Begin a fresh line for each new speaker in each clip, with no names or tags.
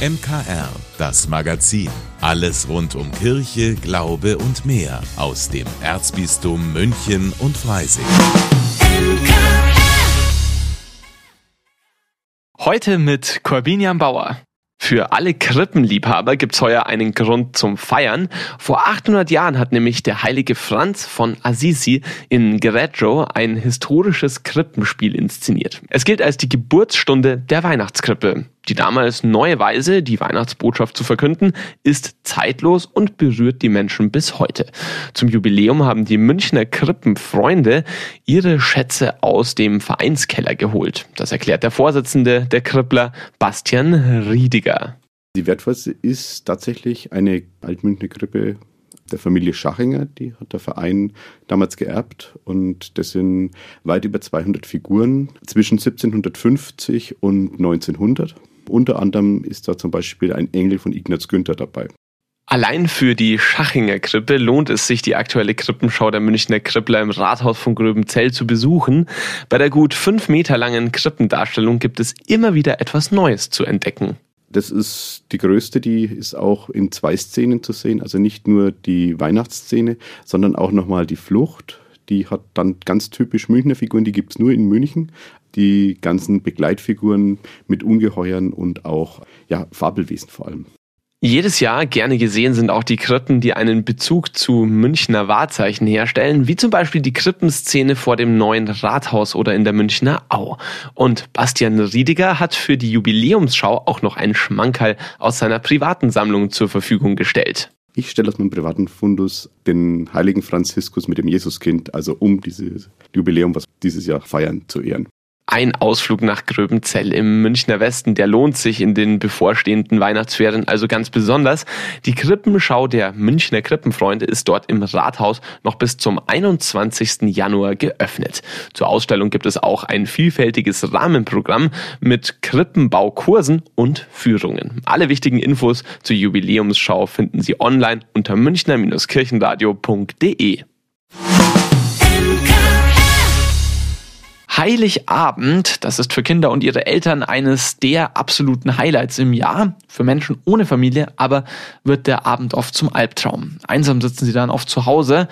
MKR, das Magazin. Alles rund um Kirche, Glaube und mehr aus dem Erzbistum München und Freising.
Heute mit Corbinian Bauer. Für alle Krippenliebhaber gibt's heuer einen Grund zum Feiern. Vor 800 Jahren hat nämlich der heilige Franz von Assisi in Greggio ein historisches Krippenspiel inszeniert. Es gilt als die Geburtsstunde der Weihnachtskrippe. Die damals neue Weise, die Weihnachtsbotschaft zu verkünden, ist zeitlos und berührt die Menschen bis heute. Zum Jubiläum haben die Münchner Krippenfreunde ihre Schätze aus dem Vereinskeller geholt. Das erklärt der Vorsitzende der Krippler, Bastian Riediger.
Die wertvollste ist tatsächlich eine Altmünchner Krippe der Familie Schachinger, die hat der Verein damals geerbt und das sind weit über 200 Figuren zwischen 1750 und 1900. Unter anderem ist da zum Beispiel ein Engel von Ignaz Günther dabei.
Allein für die Schachinger Krippe lohnt es sich, die aktuelle Krippenschau der Münchner Krippler im Rathaus von Gröbenzell zu besuchen. Bei der gut fünf Meter langen Krippendarstellung gibt es immer wieder etwas Neues zu entdecken.
Das ist die größte, die ist auch in zwei Szenen zu sehen. Also nicht nur die Weihnachtsszene, sondern auch nochmal die Flucht. Die hat dann ganz typisch Münchner Figuren, die gibt es nur in München die ganzen Begleitfiguren mit Ungeheuern und auch ja, Fabelwesen vor allem.
Jedes Jahr gerne gesehen sind auch die Krippen, die einen Bezug zu Münchner Wahrzeichen herstellen, wie zum Beispiel die Krippenszene vor dem neuen Rathaus oder in der Münchner Au. Und Bastian Riediger hat für die Jubiläumsschau auch noch einen Schmankerl aus seiner privaten Sammlung zur Verfügung gestellt.
Ich stelle aus meinem privaten Fundus den heiligen Franziskus mit dem Jesuskind, also um dieses Jubiläum, was dieses Jahr feiern, zu ehren.
Ein Ausflug nach Gröbenzell im Münchner Westen, der lohnt sich in den bevorstehenden Weihnachtsferien also ganz besonders. Die Krippenschau der Münchner Krippenfreunde ist dort im Rathaus noch bis zum 21. Januar geöffnet. Zur Ausstellung gibt es auch ein vielfältiges Rahmenprogramm mit Krippenbaukursen und Führungen. Alle wichtigen Infos zur Jubiläumsschau finden Sie online unter münchner-kirchenradio.de. Heiligabend, das ist für Kinder und ihre Eltern eines der absoluten Highlights im Jahr. Für Menschen ohne Familie aber wird der Abend oft zum Albtraum. Einsam sitzen sie dann oft zu Hause.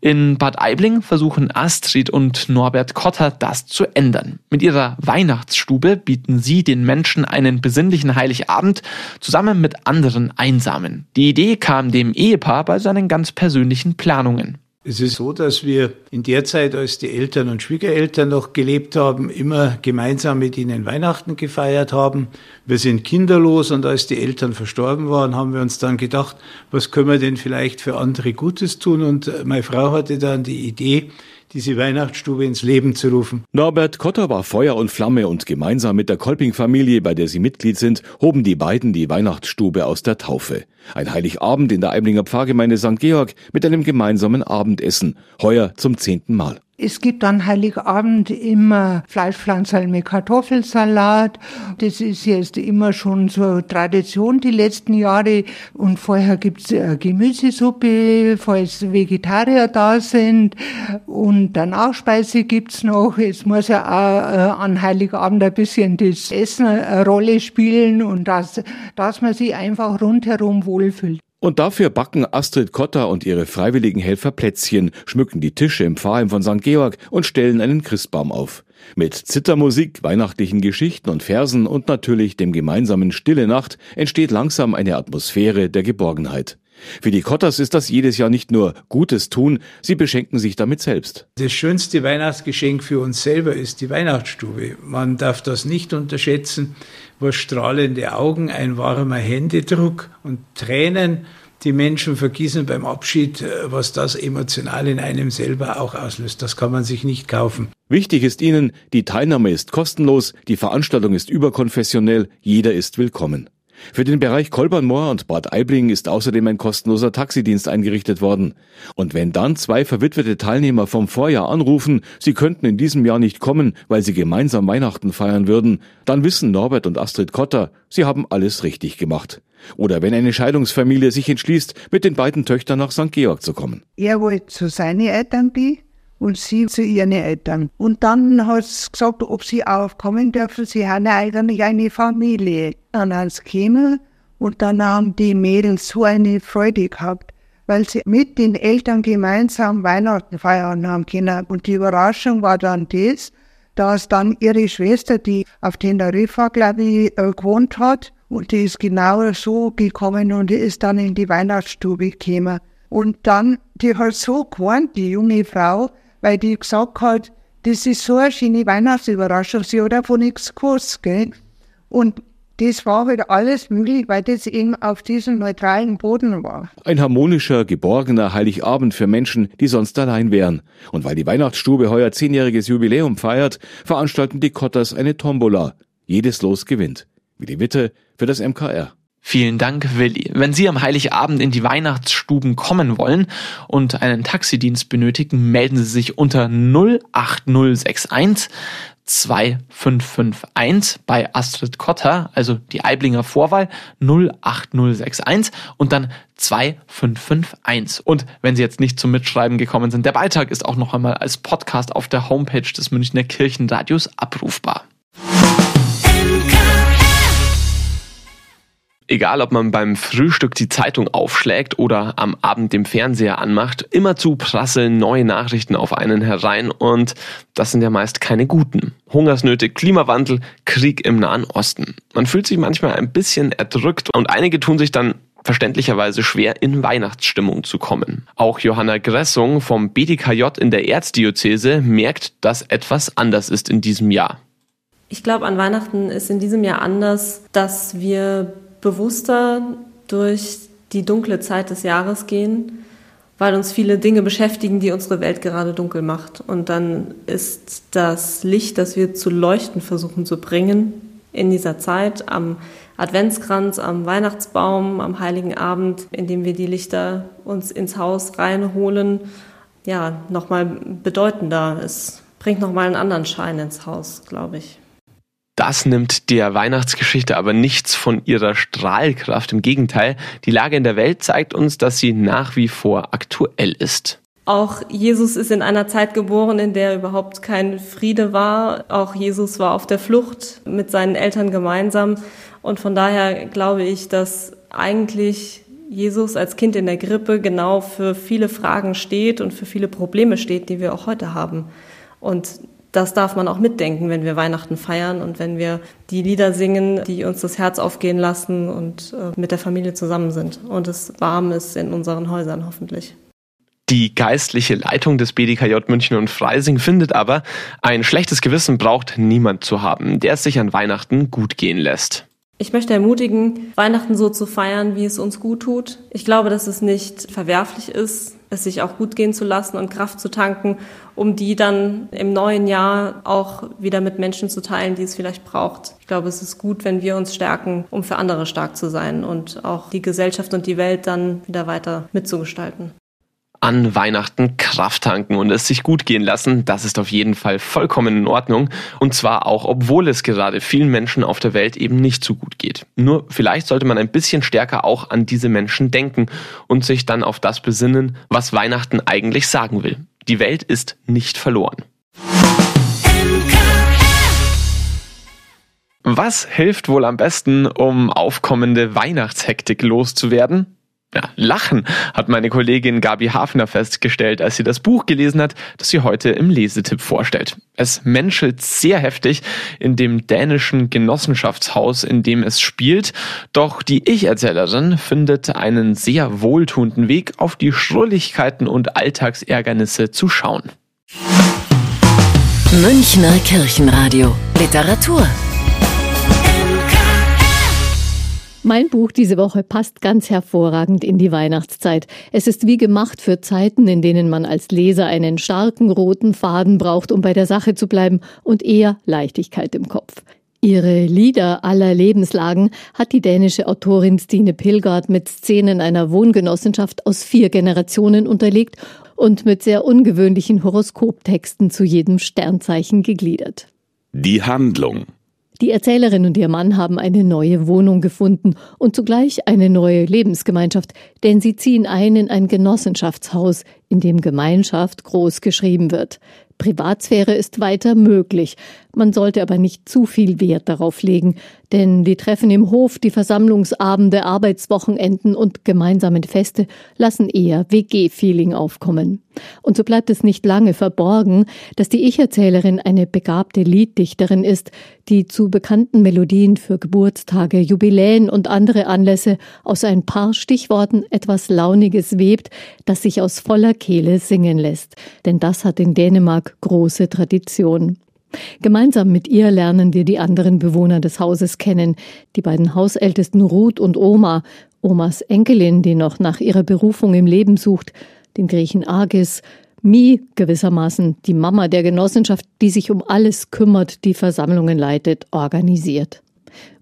In Bad Aibling versuchen Astrid und Norbert Kotter das zu ändern. Mit ihrer Weihnachtsstube bieten sie den Menschen einen besinnlichen Heiligabend zusammen mit anderen Einsamen. Die Idee kam dem Ehepaar bei seinen ganz persönlichen Planungen.
Es ist so, dass wir in der Zeit, als die Eltern und Schwiegereltern noch gelebt haben, immer gemeinsam mit ihnen Weihnachten gefeiert haben. Wir sind kinderlos und als die Eltern verstorben waren, haben wir uns dann gedacht, was können wir denn vielleicht für andere Gutes tun? Und meine Frau hatte dann die Idee, diese Weihnachtsstube ins Leben zu rufen.
Norbert Kotter war Feuer und Flamme und gemeinsam mit der Kolping-Familie, bei der sie Mitglied sind, hoben die beiden die Weihnachtsstube aus der Taufe. Ein Heiligabend in der Eiblinger Pfarrgemeinde St. Georg mit einem gemeinsamen Abendessen, heuer zum zehnten Mal.
Es gibt an Heiligabend immer Fleischpflanzerl mit Kartoffelsalat. Das ist jetzt immer schon so Tradition die letzten Jahre. Und vorher gibt's Gemüsesuppe, falls Vegetarier da sind. Und dann Nachspeise gibt's noch. Es muss ja auch äh, an Heiligabend ein bisschen das Essen eine Rolle spielen und dass, dass man sich einfach rundherum wohlfühlt.
Und dafür backen Astrid Kotter und ihre freiwilligen Helfer Plätzchen, schmücken die Tische im Pfarrheim von St. Georg und stellen einen Christbaum auf. Mit Zittermusik, weihnachtlichen Geschichten und Versen und natürlich dem gemeinsamen Stille Nacht entsteht langsam eine Atmosphäre der Geborgenheit. Für die Kotters ist das jedes Jahr nicht nur Gutes tun, sie beschenken sich damit selbst.
Das schönste Weihnachtsgeschenk für uns selber ist die Weihnachtsstube. Man darf das nicht unterschätzen, was strahlende Augen, ein warmer Händedruck und Tränen die Menschen vergießen beim Abschied, was das emotional in einem selber auch auslöst. Das kann man sich nicht kaufen.
Wichtig ist Ihnen, die Teilnahme ist kostenlos, die Veranstaltung ist überkonfessionell, jeder ist willkommen. Für den Bereich Kolbernmoor und Bad Aibling ist außerdem ein kostenloser Taxidienst eingerichtet worden. Und wenn dann zwei verwitwete Teilnehmer vom Vorjahr anrufen, sie könnten in diesem Jahr nicht kommen, weil sie gemeinsam Weihnachten feiern würden, dann wissen Norbert und Astrid Kotter, sie haben alles richtig gemacht. Oder wenn eine Scheidungsfamilie sich entschließt, mit den beiden Töchtern nach St. Georg zu kommen.
Er wollte zu seinen Eltern gehen und sie zu ihren Eltern. Und dann hat sie gesagt, ob sie aufkommen dürfen. Sie haben eigentlich eine Familie. Dann haben sie gekommen Und dann haben die Mädels so eine Freude gehabt, weil sie mit den Eltern gemeinsam Weihnachten feiern haben können. Und die Überraschung war dann das, dass dann ihre Schwester, die auf Teneriffa, glaube ich, äh, gewohnt hat, und die ist genau so gekommen und die ist dann in die Weihnachtsstube gekommen. Und dann, die hat so gewarnt, die junge Frau, weil die gesagt hat, das ist so eine schöne Weihnachtsüberraschung, sie hat davon nichts gewusst, gell. Und das war halt alles möglich, weil das eben auf diesem neutralen Boden war.
Ein harmonischer, geborgener Heiligabend für Menschen, die sonst allein wären. Und weil die Weihnachtsstube heuer zehnjähriges Jubiläum feiert, veranstalten die Kotters eine Tombola. Jedes Los gewinnt. Willi Witte für das MKR.
Vielen Dank, Willi. Wenn Sie am Heiligabend in die Weihnachtsstuben kommen wollen und einen Taxidienst benötigen, melden Sie sich unter 08061 2551 bei Astrid Kotter, also die Eiblinger Vorwahl 08061 und dann 2551. Und wenn Sie jetzt nicht zum Mitschreiben gekommen sind, der Beitrag ist auch noch einmal als Podcast auf der Homepage des Münchner Kirchenradios abrufbar. Egal ob man beim Frühstück die Zeitung aufschlägt oder am Abend den Fernseher anmacht, immerzu prasseln neue Nachrichten auf einen herein und das sind ja meist keine guten. Hungersnöte, Klimawandel, Krieg im Nahen Osten. Man fühlt sich manchmal ein bisschen erdrückt und einige tun sich dann verständlicherweise schwer, in Weihnachtsstimmung zu kommen. Auch Johanna Gressung vom BDKJ in der Erzdiözese merkt, dass etwas anders ist in diesem Jahr.
Ich glaube, an Weihnachten ist in diesem Jahr anders, dass wir bewusster durch die dunkle Zeit des Jahres gehen, weil uns viele Dinge beschäftigen, die unsere Welt gerade dunkel macht. Und dann ist das Licht, das wir zu leuchten versuchen zu bringen in dieser Zeit am Adventskranz, am Weihnachtsbaum, am Heiligen Abend, indem wir die Lichter uns ins Haus reinholen, ja, nochmal bedeutender. Es bringt nochmal einen anderen Schein ins Haus, glaube ich.
Das nimmt der Weihnachtsgeschichte aber nichts von ihrer Strahlkraft. Im Gegenteil, die Lage in der Welt zeigt uns, dass sie nach wie vor aktuell ist.
Auch Jesus ist in einer Zeit geboren, in der überhaupt kein Friede war. Auch Jesus war auf der Flucht mit seinen Eltern gemeinsam. Und von daher glaube ich, dass eigentlich Jesus als Kind in der Grippe genau für viele Fragen steht und für viele Probleme steht, die wir auch heute haben. Und das darf man auch mitdenken, wenn wir Weihnachten feiern und wenn wir die Lieder singen, die uns das Herz aufgehen lassen und äh, mit der Familie zusammen sind und es warm ist in unseren Häusern hoffentlich.
Die geistliche Leitung des BDKJ München und Freising findet aber, ein schlechtes Gewissen braucht niemand zu haben, der es sich an Weihnachten gut gehen lässt.
Ich möchte ermutigen, Weihnachten so zu feiern, wie es uns gut tut. Ich glaube, dass es nicht verwerflich ist, es sich auch gut gehen zu lassen und Kraft zu tanken, um die dann im neuen Jahr auch wieder mit Menschen zu teilen, die es vielleicht braucht. Ich glaube, es ist gut, wenn wir uns stärken, um für andere stark zu sein und auch die Gesellschaft und die Welt dann wieder weiter mitzugestalten
an Weihnachten Kraft tanken und es sich gut gehen lassen, das ist auf jeden Fall vollkommen in Ordnung. Und zwar auch, obwohl es gerade vielen Menschen auf der Welt eben nicht so gut geht. Nur vielleicht sollte man ein bisschen stärker auch an diese Menschen denken und sich dann auf das besinnen, was Weihnachten eigentlich sagen will. Die Welt ist nicht verloren. Was hilft wohl am besten, um aufkommende Weihnachtshektik loszuwerden? Ja, Lachen, hat meine Kollegin Gabi Hafner festgestellt, als sie das Buch gelesen hat, das sie heute im Lesetipp vorstellt. Es menschelt sehr heftig in dem dänischen Genossenschaftshaus, in dem es spielt, doch die Ich-Erzählerin findet einen sehr wohltuenden Weg, auf die Schrulligkeiten und Alltagsärgernisse zu schauen.
Münchner Kirchenradio Literatur
Mein Buch diese Woche passt ganz hervorragend in die Weihnachtszeit. Es ist wie gemacht für Zeiten, in denen man als Leser einen starken roten Faden braucht, um bei der Sache zu bleiben und eher Leichtigkeit im Kopf. Ihre Lieder aller Lebenslagen hat die dänische Autorin Stine Pilgard mit Szenen einer Wohngenossenschaft aus vier Generationen unterlegt und mit sehr ungewöhnlichen Horoskoptexten zu jedem Sternzeichen gegliedert.
Die Handlung
die Erzählerin und ihr Mann haben eine neue Wohnung gefunden und zugleich eine neue Lebensgemeinschaft, denn sie ziehen ein in ein Genossenschaftshaus, in dem Gemeinschaft groß geschrieben wird. Privatsphäre ist weiter möglich. Man sollte aber nicht zu viel Wert darauf legen, Denn die Treffen im Hof, die Versammlungsabende, Arbeitswochenenden und gemeinsamen Feste lassen eher WG-Feeling aufkommen. Und so bleibt es nicht lange verborgen, dass die Ich-Erzählerin eine begabte Lieddichterin ist, die zu bekannten Melodien für Geburtstage, Jubiläen und andere Anlässe aus ein paar Stichworten etwas Launiges webt, das sich aus voller Kehle singen lässt. Denn das hat in Dänemark große Tradition. Gemeinsam mit ihr lernen wir die anderen Bewohner des Hauses kennen, die beiden Hausältesten Ruth und Oma, Omas Enkelin, die noch nach ihrer Berufung im Leben sucht, den Griechen Agis, Mi gewissermaßen die Mama der Genossenschaft, die sich um alles kümmert, die Versammlungen leitet, organisiert.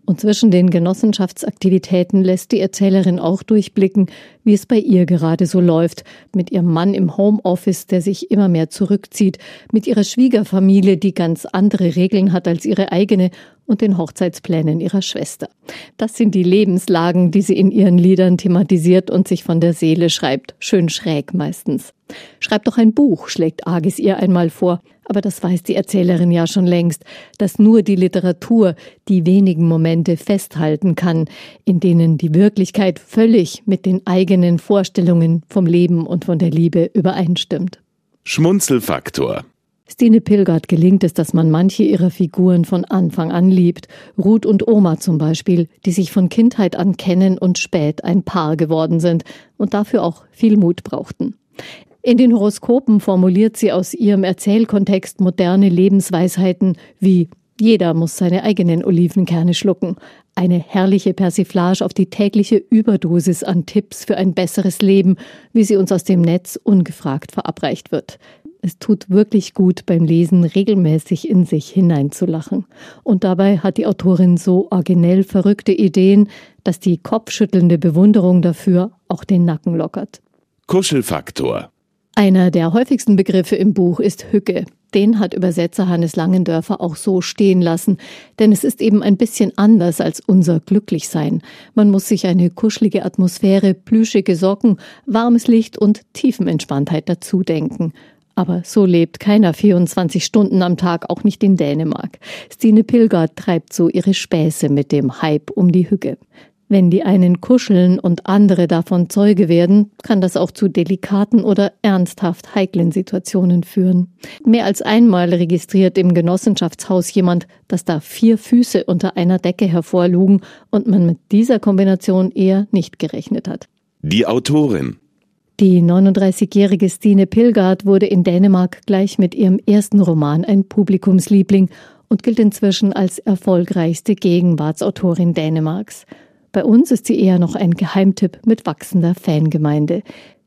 Und zwischen den Genossenschaftsaktivitäten lässt die Erzählerin auch durchblicken, wie es bei ihr gerade so läuft, mit ihrem Mann im Homeoffice, der sich immer mehr zurückzieht, mit ihrer Schwiegerfamilie, die ganz andere Regeln hat als ihre eigene, und den Hochzeitsplänen ihrer Schwester. Das sind die Lebenslagen, die sie in ihren Liedern thematisiert und sich von der Seele schreibt, schön schräg meistens. Schreib doch ein Buch, schlägt Agis ihr einmal vor. Aber das weiß die Erzählerin ja schon längst, dass nur die Literatur die wenigen Momente festhalten kann, in denen die Wirklichkeit völlig mit den eigenen Vorstellungen vom Leben und von der Liebe übereinstimmt.
Schmunzelfaktor.
Stine Pilgert gelingt es, dass man manche ihrer Figuren von Anfang an liebt. Ruth und Oma zum Beispiel, die sich von Kindheit an kennen und spät ein Paar geworden sind und dafür auch viel Mut brauchten. In den Horoskopen formuliert sie aus ihrem Erzählkontext moderne Lebensweisheiten wie jeder muss seine eigenen Olivenkerne schlucken. Eine herrliche Persiflage auf die tägliche Überdosis an Tipps für ein besseres Leben, wie sie uns aus dem Netz ungefragt verabreicht wird. Es tut wirklich gut beim Lesen regelmäßig in sich hineinzulachen. Und dabei hat die Autorin so originell verrückte Ideen, dass die kopfschüttelnde Bewunderung dafür auch den Nacken lockert.
Kuschelfaktor.
Einer der häufigsten Begriffe im Buch ist Hücke. Den hat Übersetzer Hannes Langendörfer auch so stehen lassen, denn es ist eben ein bisschen anders als unser Glücklichsein. Man muss sich eine kuschelige Atmosphäre, plüschige Socken, warmes Licht und Tiefenentspanntheit dazu denken. Aber so lebt keiner 24 Stunden am Tag, auch nicht in Dänemark. Stine Pilgert treibt so ihre Späße mit dem Hype um die Hücke. Wenn die einen kuscheln und andere davon Zeuge werden, kann das auch zu delikaten oder ernsthaft heiklen Situationen führen. Mehr als einmal registriert im Genossenschaftshaus jemand, dass da vier Füße unter einer Decke hervorlugen und man mit dieser Kombination eher nicht gerechnet hat.
Die Autorin.
Die 39-jährige Stine Pilgard wurde in Dänemark gleich mit ihrem ersten Roman ein Publikumsliebling und gilt inzwischen als erfolgreichste Gegenwartsautorin Dänemarks. Bei uns ist sie eher noch ein Geheimtipp mit wachsender Fangemeinde.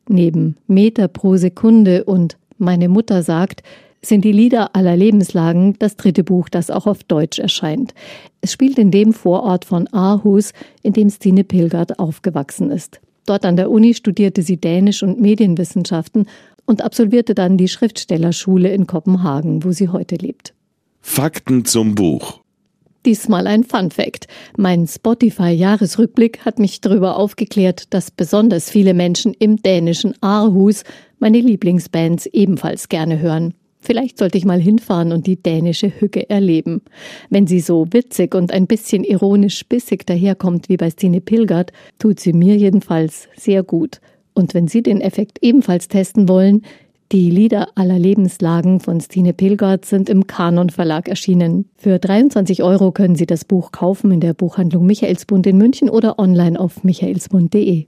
Neben Meter pro Sekunde und Meine Mutter sagt, sind die Lieder aller Lebenslagen das dritte Buch, das auch auf Deutsch erscheint. Es spielt in dem Vorort von Aarhus, in dem Stine Pilgert aufgewachsen ist. Dort an der Uni studierte sie Dänisch und Medienwissenschaften und absolvierte dann die Schriftstellerschule in Kopenhagen, wo sie heute lebt.
Fakten zum Buch.
Diesmal ein Fun Fact. Mein Spotify-Jahresrückblick hat mich darüber aufgeklärt, dass besonders viele Menschen im dänischen Aarhus meine Lieblingsbands ebenfalls gerne hören. Vielleicht sollte ich mal hinfahren und die dänische Hücke erleben. Wenn sie so witzig und ein bisschen ironisch bissig daherkommt wie bei Stine Pilgert, tut sie mir jedenfalls sehr gut. Und wenn Sie den Effekt ebenfalls testen wollen, die Lieder aller Lebenslagen von Stine Pilgert sind im Kanon Verlag erschienen. Für 23 Euro können Sie das Buch kaufen in der Buchhandlung Michaelsbund in München oder online auf michaelsbund.de.